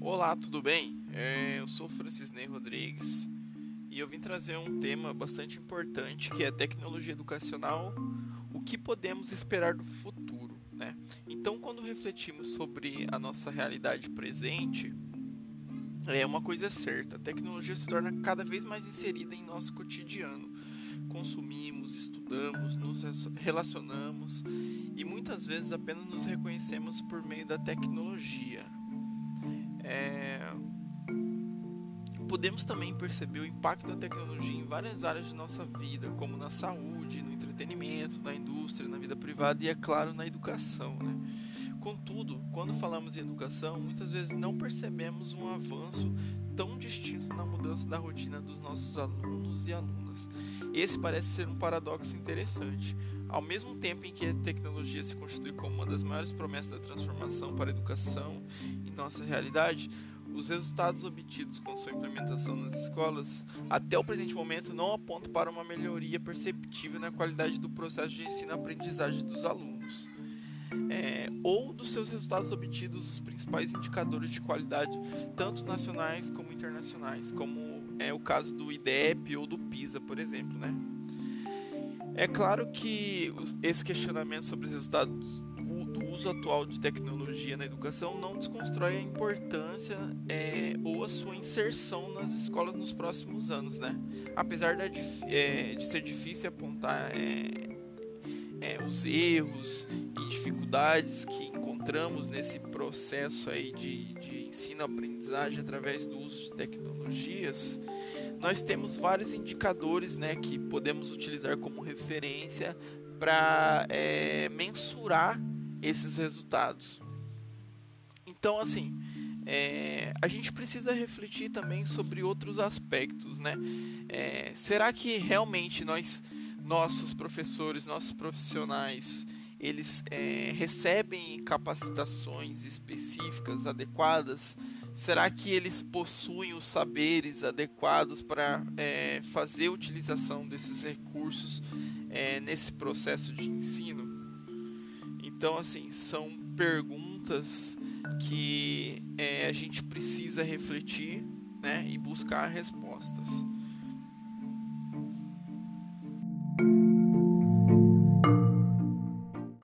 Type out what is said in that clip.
Olá, tudo bem? É, eu sou Francis Ney Rodrigues e eu vim trazer um tema bastante importante que é tecnologia educacional, o que podemos esperar do futuro. Né? Então, quando refletimos sobre a nossa realidade presente, é uma coisa certa: a tecnologia se torna cada vez mais inserida em nosso cotidiano. Consumimos, estudamos, nos relacionamos e muitas vezes apenas nos reconhecemos por meio da tecnologia. É... Podemos também perceber o impacto da tecnologia em várias áreas de nossa vida, como na saúde, no entretenimento, na indústria, na vida privada e, é claro, na educação. Né? Contudo, quando falamos em educação, muitas vezes não percebemos um avanço tão distinto na mudança da rotina dos nossos alunos e alunas. Esse parece ser um paradoxo interessante. Ao mesmo tempo em que a tecnologia se constitui como uma das maiores promessas da transformação para a educação em nossa realidade, os resultados obtidos com sua implementação nas escolas, até o presente momento, não apontam para uma melhoria perceptível na qualidade do processo de ensino-aprendizagem dos alunos é, ou dos seus resultados obtidos os principais indicadores de qualidade, tanto nacionais como internacionais, como é o caso do IDEP ou do PISA, por exemplo, né? É claro que esse questionamento sobre os resultados do uso atual de tecnologia na educação não desconstrói a importância é, ou a sua inserção nas escolas nos próximos anos, né? Apesar de, é, de ser difícil apontar é, é, os erros e dificuldades que encontramos nesse processo aí de, de ensino-aprendizagem através do uso de tecnologias, nós temos vários indicadores né, que podemos utilizar como referência para é, mensurar esses resultados. Então, assim, é, a gente precisa refletir também sobre outros aspectos, né? É, será que realmente nós nossos professores, nossos profissionais, eles é, recebem capacitações específicas, adequadas? Será que eles possuem os saberes adequados para é, fazer utilização desses recursos é, nesse processo de ensino? Então, assim, são perguntas que é, a gente precisa refletir né, e buscar respostas.